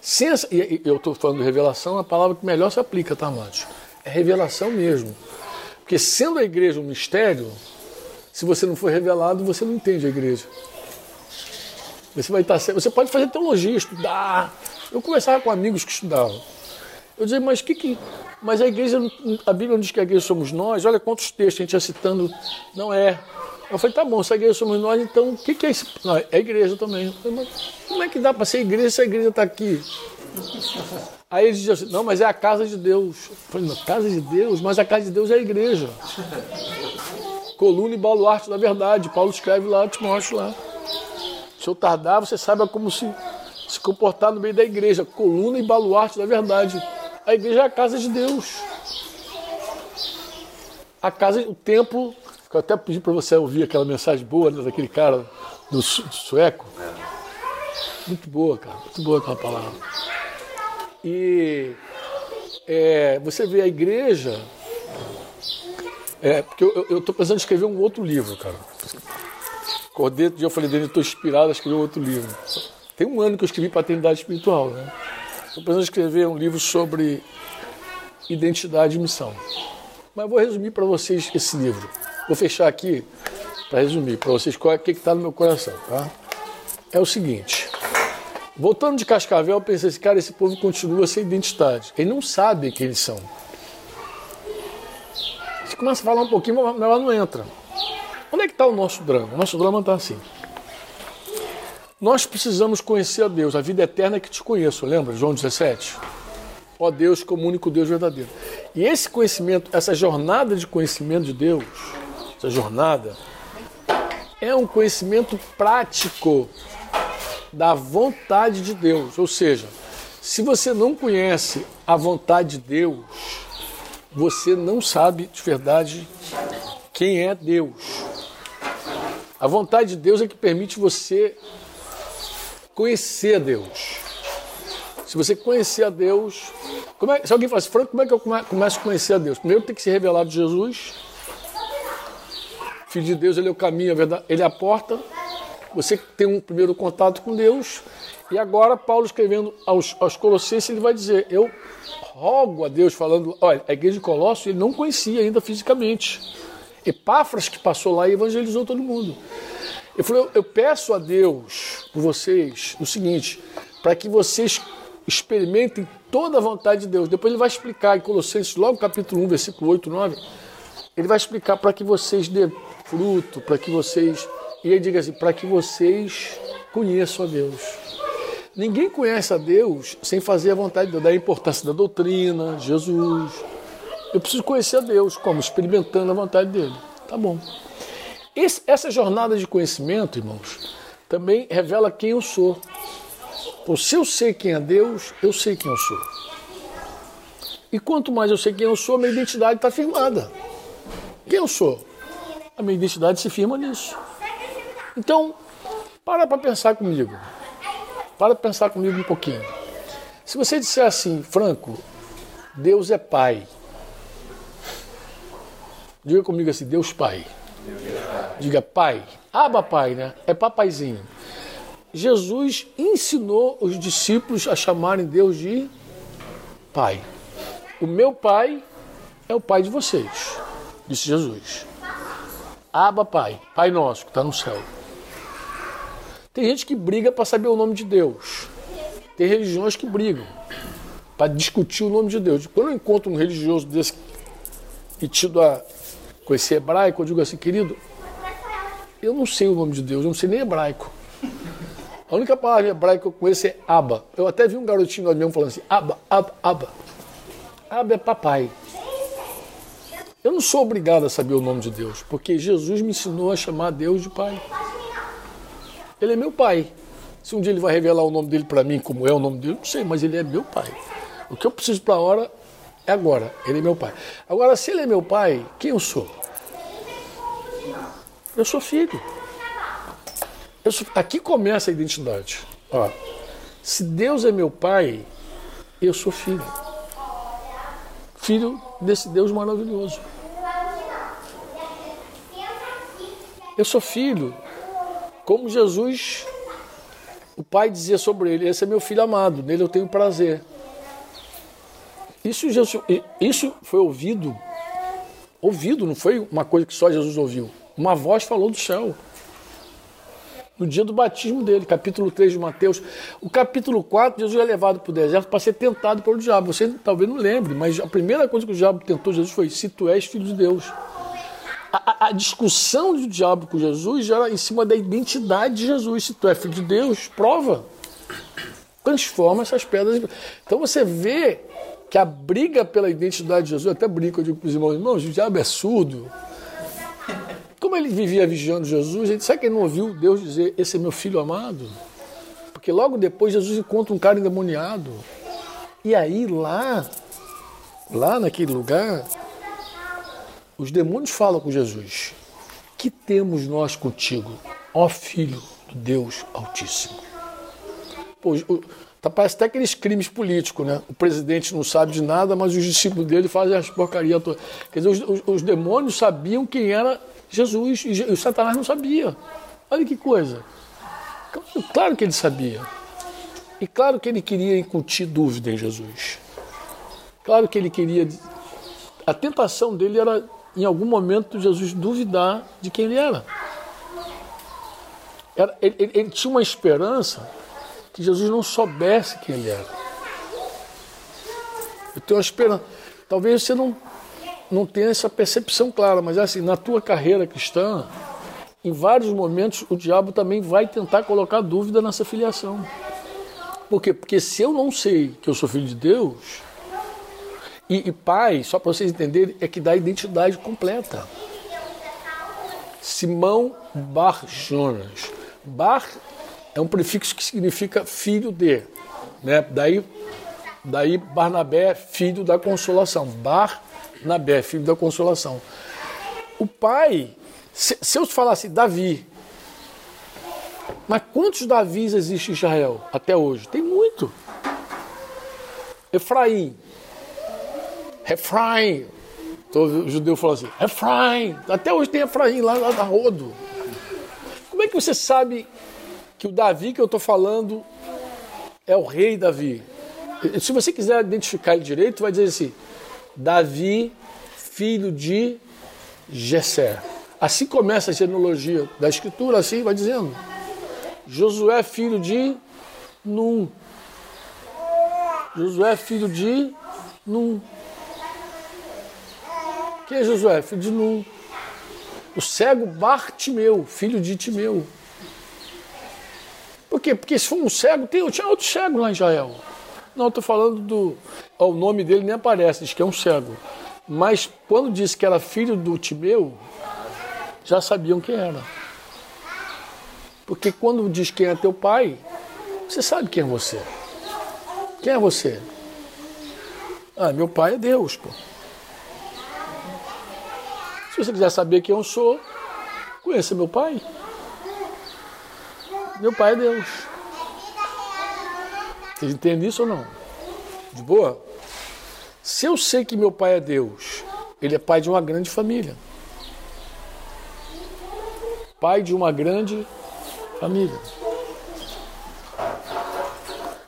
Sem essa, e eu estou falando de revelação, a palavra que melhor se aplica, tá, Márcio? É revelação mesmo. Porque sendo a igreja um mistério, se você não for revelado, você não entende a igreja. Você vai estar Você pode fazer teologia, estudar, eu conversava com amigos que estudavam. Eu dizia, mas que que. Mas a igreja, a Bíblia não diz que a igreja somos nós, olha quantos textos a gente está citando. Não é. Eu falei, tá bom, se a igreja somos nós, então o que, que é isso? Não, é igreja também. Falei, mas como é que dá para ser igreja se a igreja está aqui? Aí eles diziam assim, não, mas é a casa de Deus. Eu falei, casa de Deus? Mas a casa de Deus é a igreja. coluna e baluarte da verdade. Paulo escreve lá, Timóteo lá. Se eu tardar, você saiba como se, se comportar no meio da igreja. Coluna e baluarte da verdade. A igreja é a casa de Deus. A casa, o templo. Eu até pedi para você ouvir aquela mensagem boa né, daquele cara do, su- do sueco. Muito boa, cara. Muito boa aquela palavra. E é, você vê a igreja. É, porque eu estou pensando em escrever um outro livro, cara. Acordei, outro dia eu falei dele, estou inspirado a escrever outro livro. Tem um ano que eu escrevi Paternidade Espiritual, né? Estou pensando em escrever um livro sobre identidade e missão. Mas vou resumir para vocês esse livro. Vou fechar aqui para resumir para vocês é o que está no meu coração, tá? É o seguinte. Voltando de Cascavel, eu pensei assim, cara, esse povo continua sem identidade. Eles não sabem quem eles são. Você começa a falar um pouquinho, mas ela não entra. Onde é que está o nosso drama? O nosso drama está assim. Nós precisamos conhecer a Deus. A vida eterna é que te conheço, lembra? João 17. Ó Deus, como único Deus verdadeiro. E esse conhecimento, essa jornada de conhecimento de Deus, essa jornada, é um conhecimento prático da vontade de Deus. Ou seja, se você não conhece a vontade de Deus, você não sabe de verdade quem é Deus. A vontade de Deus é que permite você conhecer a Deus. Se você conhecer a Deus. é- se alguém fala assim, Franco, como é que eu come- começo a conhecer a Deus? Primeiro tem que ser revelado Jesus. Filho de Deus, ele é o caminho, a verdade, ele é a porta. Você tem um primeiro contato com Deus. E agora, Paulo escrevendo aos, aos Colossenses, ele vai dizer: Eu rogo a Deus, falando, olha, a igreja de Colossos ele não conhecia ainda fisicamente. Epáfras que passou lá e evangelizou todo mundo. Eu falei, eu, eu peço a Deus por vocês o seguinte, para que vocês experimentem toda a vontade de Deus. Depois ele vai explicar em Colossenses, logo capítulo 1, versículo 8, 9, ele vai explicar para que vocês dê fruto, para que vocês. E ele diga assim, para que vocês conheçam a Deus. Ninguém conhece a Deus sem fazer a vontade de Deus, da importância da doutrina, Jesus. Eu preciso conhecer a Deus, como? Experimentando a vontade dele. Tá bom. Esse- essa jornada de conhecimento, irmãos, também revela quem eu sou. Então, se eu sei quem é Deus, eu sei quem eu sou. E quanto mais eu sei quem eu sou, minha identidade está firmada. Quem eu sou? A minha identidade se firma nisso. Então, para para pensar comigo. Para pensar comigo um pouquinho. Se você disser assim, Franco, Deus é Pai. Diga comigo assim, Deus Pai. Diga Pai. Aba Pai, né? É papaizinho. Jesus ensinou os discípulos a chamarem Deus de Pai. O meu Pai é o Pai de vocês, disse Jesus. Aba Pai, Pai nosso que está no céu. Tem gente que briga para saber o nome de Deus. Tem religiões que brigam para discutir o nome de Deus. Quando eu encontro um religioso desse e tido a conhecer hebraico, eu digo assim, querido, eu não sei o nome de Deus, eu não sei nem hebraico. A única palavra em hebraico que eu conheço é Aba. Eu até vi um garotinho lá mesmo falando assim, Aba, Aba, Aba. Aba é papai. Eu não sou obrigado a saber o nome de Deus, porque Jesus me ensinou a chamar Deus de Pai. Ele é meu pai. Se um dia ele vai revelar o nome dele para mim, como é o nome dele, não sei, mas ele é meu pai. O que eu preciso para a hora é agora. Ele é meu pai. Agora, se ele é meu pai, quem eu sou? Eu sou filho. Eu sou- Aqui começa a identidade. Ó, se Deus é meu pai, eu sou filho. Filho desse Deus maravilhoso. Eu sou filho, como Jesus, o pai dizia sobre ele: Esse é meu filho amado, nele eu tenho prazer. Isso, Jesus- isso foi ouvido, ouvido, não foi uma coisa que só Jesus ouviu. Uma voz falou do céu. No dia do batismo dele, capítulo 3 de Mateus. O capítulo 4, Jesus é levado para o deserto para ser tentado pelo diabo. Você talvez não lembre, mas a primeira coisa que o diabo tentou Jesus foi: se tu és filho de Deus. A, a- a discussão do diabo com Jesus era em cima da identidade de Jesus. Se tu é filho de Deus, prova. Transforma essas pedras. Então você vê que a briga pela identidade de Jesus, até brinco, eu digo para os irmãos, irmãos, o diabo é surdo. Como ele vivia vigiando Jesus, ele, sabe que ele não ouviu Deus dizer: Esse é meu filho amado? Porque logo depois Jesus encontra um cara endemoniado. E aí lá, lá naquele lugar, os demônios falam com Jesus: Que temos nós contigo, ó Filho do Deus Altíssimo? Pô, Tá, parece até aqueles crimes políticos, né? O presidente não sabe de nada, mas os discípulos dele fazem as porcarias todas. Quer dizer, os, os, os, demônios sabiam quem era Jesus e, e o Satanás não sabia. Olha que coisa. Claro que ele sabia. E claro que ele queria incutir dúvida em Jesus. Claro que ele queria. A tentação dele era, em algum momento, Jesus duvidar de quem ele era. era ele, ele, ele tinha uma esperança que Jesus não soubesse quem ele era. Eu tenho uma esperança. Talvez você não, não tenha essa percepção clara, mas é assim, na tua carreira cristã, em vários momentos o diabo também vai tentar colocar dúvida nessa filiação. Por quê? Porque se eu não sei que eu sou filho de Deus, e, e pai, só para vocês entenderem, é que dá identidade completa. Simão Bar Jonas. Bar é um prefixo que significa filho de. Né? Daí, daí Barnabé, filho da consolação. Barnabé, filho da consolação. O pai, se, se eu falasse Davi, mas quantos Davis existem em Israel até hoje? Tem muito. Efraim. Efraim. Todo judeu fala assim, Efraim. Até hoje tem Efraim lá, lá da Rodo. Como é que você sabe que o Davi que eu estou falando é o rei Davi. Se você quiser identificar ele direito, vai dizer assim: Davi, filho de Jessé. Assim começa a genealogia da escritura, assim vai dizendo. Josué, filho de Num. Josué, filho de Num. Quem é Josué? Filho de Num. O cego Bartimeu, filho de Timeu. Quê? Porque se for um cego, tem, tinha outro cego lá em Israel. Não, estou falando do. o nome dele nem aparece, diz que é um cego. Mas quando disse que era filho do Timeu, já sabiam quem era. Porque quando diz quem é teu pai, você sabe quem é você. Quem é você? Ah, meu pai é Deus, pô. Se você quiser saber quem eu sou, conheça meu pai. Meu pai é Deus. Vocês entendem isso ou não? De boa? Se eu sei que meu pai é Deus, ele é pai de uma grande família. Pai de uma grande família.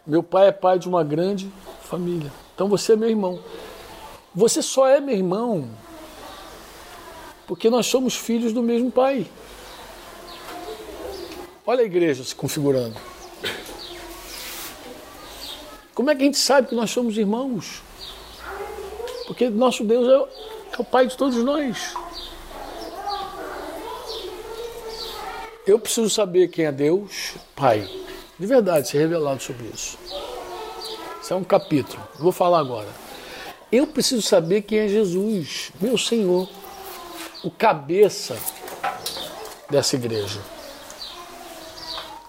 Meu pai é pai de uma grande família. Então você é meu irmão. Você só é meu irmão porque nós somos filhos do mesmo pai. Olha a igreja se configurando. Como é que a gente sabe que nós somos irmãos? Porque nosso Deus é, é o Pai de todos nós. Eu preciso saber quem é Deus, Pai. De verdade, ser revelado sobre isso. Isso é um capítulo. Vou falar agora. Eu preciso saber quem é Jesus, meu Senhor, o cabeça dessa igreja.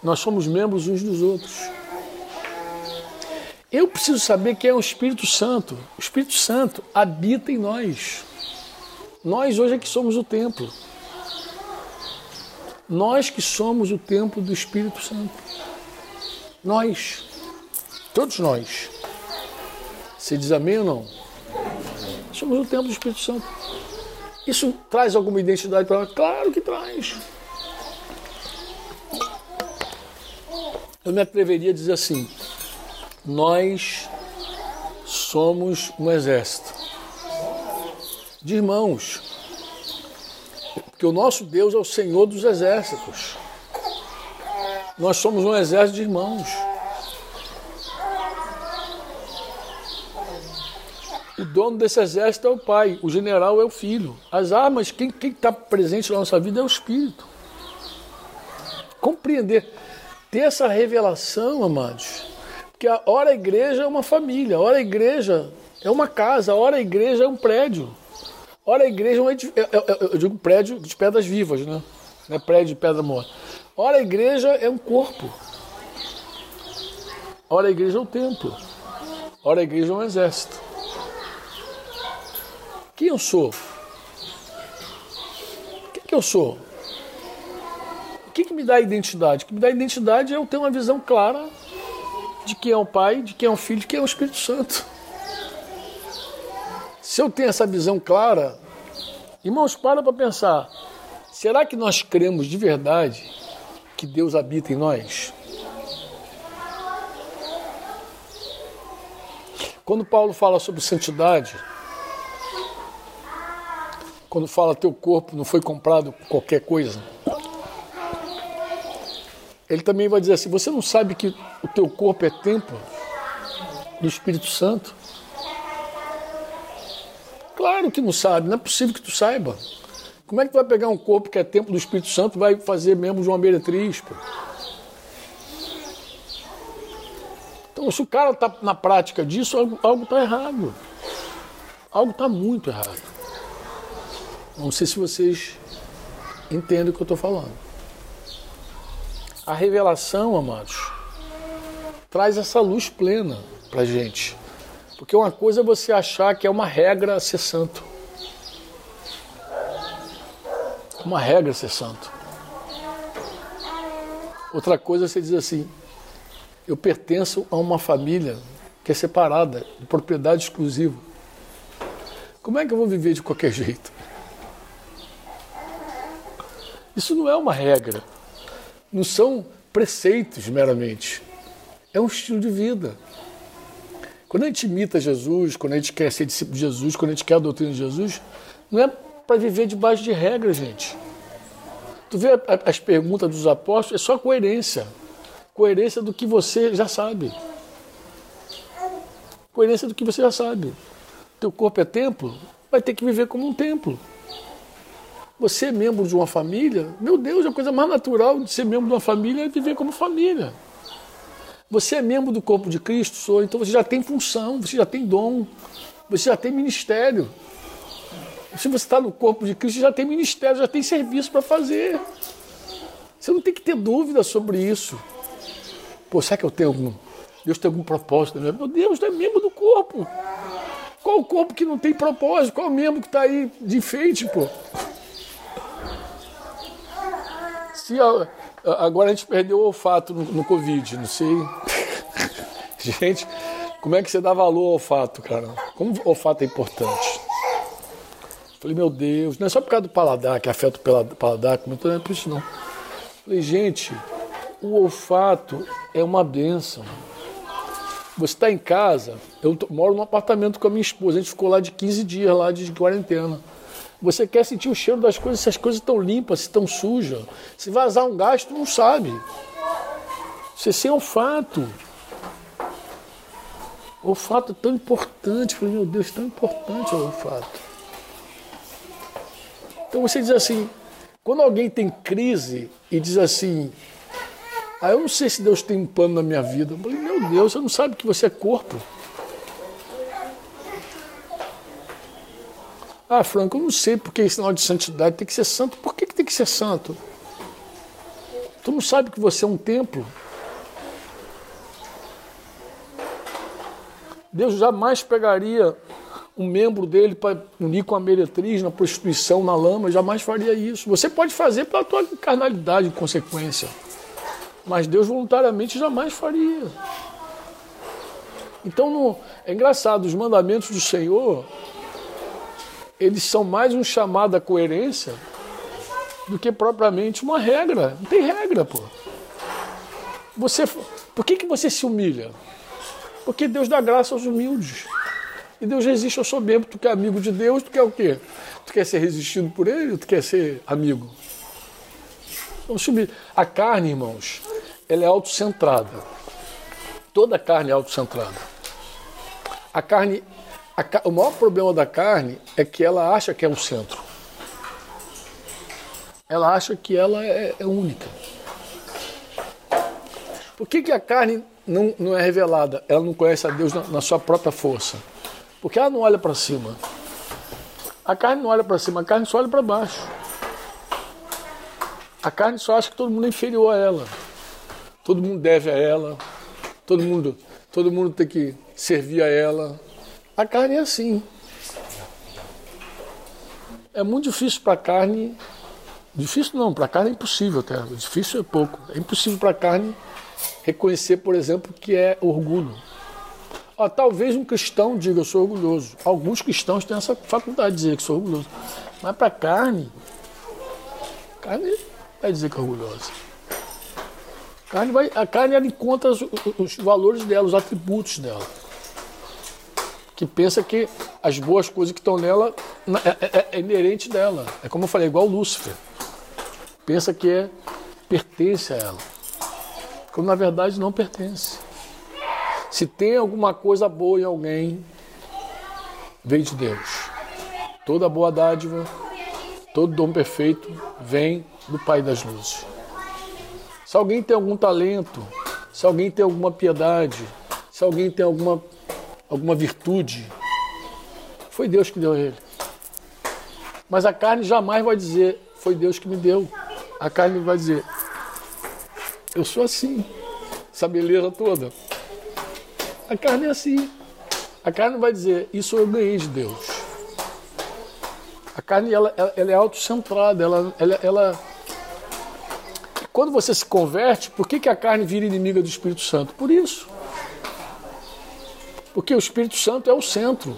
Nós somos membros uns dos outros. Eu preciso saber quem é o Espírito Santo. O Espírito Santo habita em nós. Nós hoje é que somos o templo. Nós que somos o templo do Espírito Santo. Nós. Todos nós. Você diz amém ou não? Somos o templo do Espírito Santo. Isso traz alguma identidade para nós? Claro que traz. Eu me atreveria a dizer assim: nós somos um exército de irmãos, porque o nosso Deus é o Senhor dos exércitos. Nós somos um exército de irmãos. O dono desse exército é o pai, o general é o filho. As armas, quem está presente na nossa vida é o Espírito. Compreender ter essa revelação, amados. Porque a hora a igreja é uma família, a hora a igreja é uma casa, a hora a igreja é um prédio. Ora, a igreja é um edif- eu, eu- eu digo prédio de pedras vivas, né? Não é prédio de pedra morta. Ora, a igreja é um corpo. Ora, a igreja é um templo. Ora, a igreja é um exército. Quem eu sou? O que eu sou? O que, que me dá identidade? O que me dá identidade é eu ter uma visão clara de quem é o Pai, de quem é o Filho, de quem é o Espírito Santo. Se eu tenho essa visão clara, irmãos, para para pensar. Será que nós cremos de verdade que Deus habita em nós? Quando Paulo fala sobre santidade, quando fala teu corpo não foi comprado por qualquer coisa, ele também vai dizer assim: você não sabe que o teu corpo é templo do Espírito Santo? Claro que não sabe, não é possível que tu saiba. Como é que tu vai pegar um corpo que é templo do Espírito Santo e vai fazer membro de uma meretriz? Pô? Então, se o cara está na prática disso, algo está errado. Algo está muito errado. Não sei se vocês entendem o que eu estou falando. A revelação, amados, traz essa luz plena para gente. Porque uma coisa é você achar que é uma regra ser santo. Uma regra ser santo. Outra coisa é você dizer assim: eu pertenço a uma família que é separada, de propriedade exclusiva. Como é que eu vou viver de qualquer jeito? Isso não é uma regra. Não são preceitos meramente. É um estilo de vida. Quando a gente imita Jesus, quando a gente quer ser discípulo de Jesus, quando a gente quer a doutrina de Jesus, não é para viver debaixo de regras, gente. Tu vê as perguntas dos apóstolos, é só coerência. Coerência do que você já sabe. Coerência do que você já sabe. Teu corpo é templo, vai ter que viver como um templo. Você é membro de uma família, meu Deus, a coisa mais natural de ser membro de uma família é viver como família. Você é membro do corpo de Cristo, sou, então você já tem função, você já tem dom, você já tem ministério. Se você está no corpo de Cristo, já tem ministério, já tem serviço para fazer. Você não tem que ter dúvida sobre isso. Pô, será que eu tenho algum. Deus tem algum propósito? Meu Deus, tu é membro do corpo. Qual o corpo que não tem propósito? Qual o membro que está aí de enfeite, pô? Se a, agora a gente perdeu o olfato no, no Covid, não sei. gente, como é que você dá valor ao olfato, cara? Como o olfato é importante? Falei, meu Deus, não é só por causa do paladar, que afeta o paladar, como não é por isso não. Falei, gente, o olfato é uma benção. Você está em casa, eu moro num apartamento com a minha esposa, a gente ficou lá de 15 dias lá de quarentena. Você quer sentir o cheiro das coisas, se as coisas estão limpas, se estão sujas. Se vazar um gás, tu não sabe. Você sem olfato. O olfato é tão importante. Falei, meu Deus, tão importante o olfato. Então você diz assim, quando alguém tem crise e diz assim, ah, eu não sei se Deus tem um plano na minha vida. Eu falei, meu Deus, você não sabe que você é corpo. Ah, Franco, eu não sei porque esse sinal de santidade tem que ser santo. Por que, que tem que ser santo? Tu não sabe que você é um templo? Deus jamais pegaria um membro dele para unir com a meretriz na prostituição, na lama, jamais faria isso. Você pode fazer pela tua carnalidade em consequência, mas Deus voluntariamente jamais faria. Então, é engraçado, os mandamentos do Senhor, eles são mais um chamado à coerência do que propriamente uma regra. Não tem regra, pô. Você, por que, que você se humilha? Porque Deus dá graça aos humildes. E Deus resiste ao soberbo. Tu quer amigo de Deus, tu quer o quê? Tu quer ser resistido por ele ou tu quer ser amigo? Então, a carne, irmãos, ela é autocentrada. Toda carne é autocentrada. A carne, a, o maior problema da carne é que ela acha que é o centro. Ela acha que ela é, é única. Por que, que a carne não, não é revelada? Ela não conhece a Deus na, na sua própria força. Porque ela não olha para cima. A carne não olha para cima, a carne só olha para baixo. A carne só acha que todo mundo é inferior a ela. Todo mundo deve a ela. Todo mundo, todo mundo tem que servir a ela. A carne é assim. É muito difícil para a carne. Difícil não, para a carne é impossível até. Difícil é pouco. É impossível para a carne reconhecer, por exemplo, que é orgulho. Ó, talvez um cristão diga eu sou orgulhoso. Alguns cristãos têm essa faculdade de dizer que sou orgulhoso. Mas para a carne, carne vai dizer que é orgulhosa. A carne, vai, a carne ela encontra os, os valores dela, os atributos dela. Que pensa que as boas coisas que estão nela é, é, é inerente dela. É como eu falei, igual Lúcifer. Pensa que é, pertence a ela. Quando na verdade não pertence. Se tem alguma coisa boa em alguém, vem de Deus. Toda boa dádiva, todo dom perfeito vem do Pai das Luzes. Se alguém tem algum talento, se alguém tem alguma piedade, se alguém tem alguma, alguma virtude, foi Deus que deu a ele. Mas a carne jamais vai dizer, foi Deus que me deu. A carne vai dizer, eu sou assim, essa beleza toda. A carne é assim. A carne vai dizer, isso eu ganhei de Deus. A carne ela, ela, ela é autocentrada, ela, ela, ela. Quando você se converte, por que, que a carne vira inimiga do Espírito Santo? Por isso. Porque o Espírito Santo é o centro.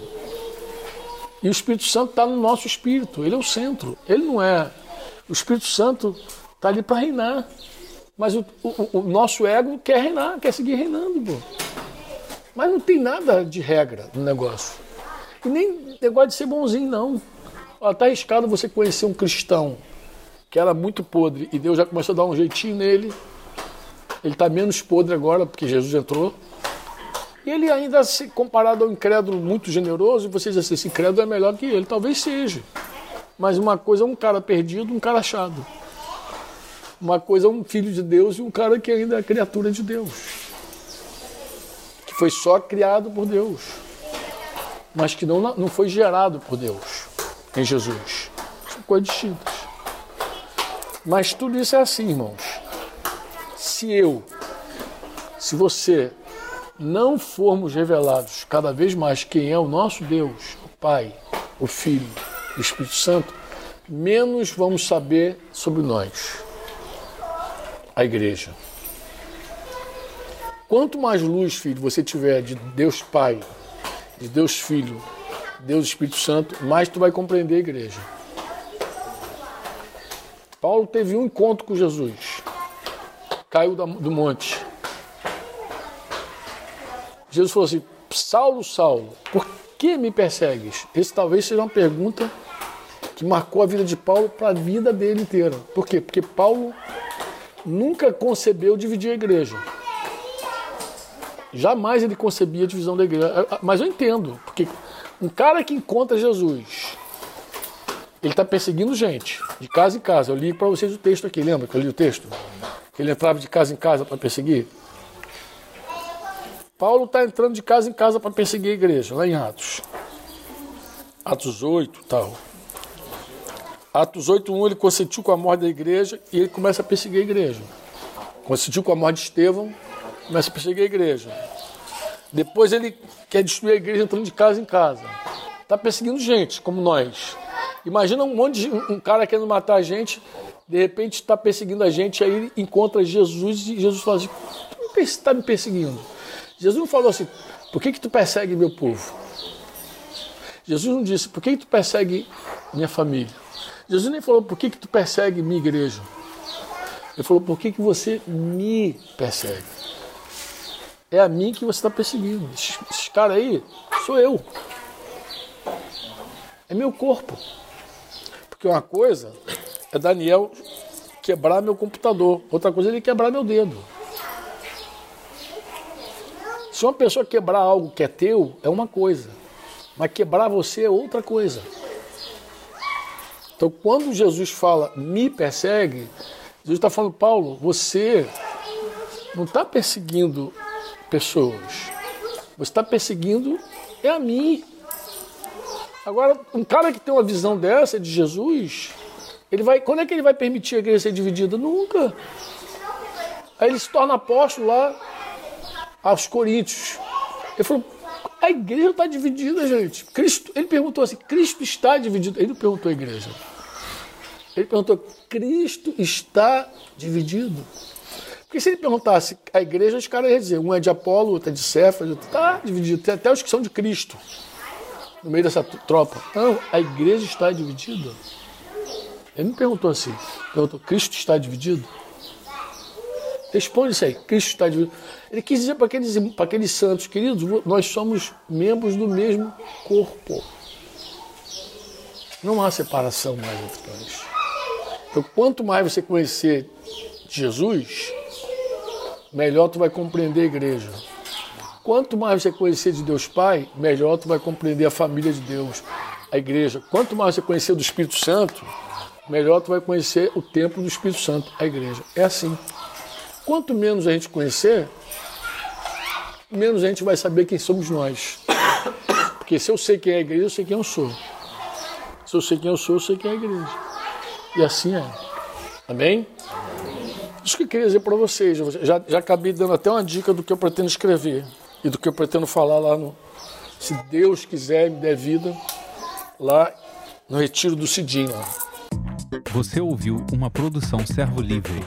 E o Espírito Santo está no nosso espírito, ele é o centro. Ele não é. O Espírito Santo está ali para reinar. Mas o, o, o, nosso ego quer reinar, quer seguir reinando. Pô. Mas não tem nada de regra no negócio. E nem negócio de ser bonzinho, não. Está arriscado você conhecer um cristão que era muito podre e Deus já começou a dar um jeitinho nele. Ele está menos podre agora porque Jesus entrou. E ele ainda, se comparado ao incrédulo muito generoso, e você diz assim, esse incrédulo é melhor que ele. Talvez seja. Mas uma coisa é um cara perdido, um cara achado. Uma coisa é um filho de Deus e um cara que ainda é criatura de Deus foi só criado por Deus, mas que não, não foi gerado por Deus em Jesus. São coisas distintas. Mas tudo isso é assim, irmãos. Se eu, se você não formos revelados cada vez mais quem é o nosso Deus, o Pai, o Filho, o Espírito Santo, menos vamos saber sobre nós, a igreja. Quanto mais luz, filho, você tiver de Deus Pai, de Deus Filho, Deus Espírito Santo, mais tu vai compreender a igreja. Paulo teve um encontro com Jesus. Caiu do monte. Jesus falou assim: Saulo, Saulo, por que me persegues? Esse talvez seja uma pergunta que marcou a vida de Paulo para a vida dele inteira. Por quê? Porque Paulo nunca concebeu dividir a igreja. Jamais ele concebia a divisão da igreja. Mas eu entendo, porque um cara que encontra Jesus, ele está perseguindo gente, de casa em casa. Eu li para vocês o texto aqui, lembra que eu li o texto? Que ele entrava de casa em casa para perseguir. Paulo está entrando de casa em casa para perseguir a igreja, lá em Atos. Atos 8 tal. Atos 8, 1, ele consentiu com a morte da igreja e ele começa a perseguir a igreja. Consentiu com a morte de Estevão, começa a perseguir a igreja. Depois ele quer destruir a igreja entrando de casa em casa. Está perseguindo gente, como nós. Imagina um monte de um cara querendo matar a gente, de repente está perseguindo a gente, aí ele encontra Jesus e Jesus fala assim: por que você está me perseguindo? Jesus não falou assim, por que, que tu persegue meu povo? Jesus não disse, por que, que tu persegue minha família? Jesus nem falou, por que, que tu persegue minha igreja? Ele falou, por que, que você me persegue? É a mim que você está perseguindo. Esses, esses caras aí sou eu. É meu corpo. Porque uma coisa é Daniel quebrar meu computador, outra coisa é ele quebrar meu dedo. Se uma pessoa quebrar algo que é teu, é uma coisa, mas quebrar você é outra coisa. Então, quando Jesus fala me persegue, Jesus está falando, Paulo, você não está perseguindo pessoas. Você está perseguindo é a mim. Agora, um cara que tem uma visão dessa de Jesus, ele vai, quando é que ele vai permitir a igreja ser dividida? Nunca. Aí ele se torna apóstolo lá aos Coríntios. Ele falou: a igreja está dividida, gente. Cristo, ele perguntou assim: Cristo está dividido? Ele não perguntou a igreja. Ele perguntou: Cristo está dividido? Porque se ele perguntasse a igreja, os caras iam dizer: um é de Apolo, outro é de Céfalo, está dividido. Tem até os que são de Cristo no meio dessa tropa. Não, a igreja está dividida. Ele não perguntou assim. Perguntou: Cristo está dividido? Responde isso aí. Cristo está dividido. Ele quis dizer para aqueles, para aqueles santos, queridos, nós somos membros do mesmo corpo. Não há separação mais entre nós. Então, quanto mais você conhecer Jesus, melhor tu vai compreender a igreja. Quanto mais você conhecer de Deus Pai, melhor tu vai compreender a família de Deus, a igreja. Quanto mais você conhecer do Espírito Santo, melhor tu vai conhecer o templo do Espírito Santo, a igreja. É assim. Quanto menos a gente conhecer, menos a gente vai saber quem somos nós. Porque se eu sei quem é a igreja, eu sei quem eu sou. Se eu sei quem eu sou, eu sei quem é a igreja. E assim é. Amém? Isso que eu queria dizer para vocês. Já, já acabei dando até uma dica do que eu pretendo escrever e do que eu pretendo falar lá no. Se Deus quiser me der vida, lá no retiro do Cidinho. Você ouviu uma produção Servo Livre.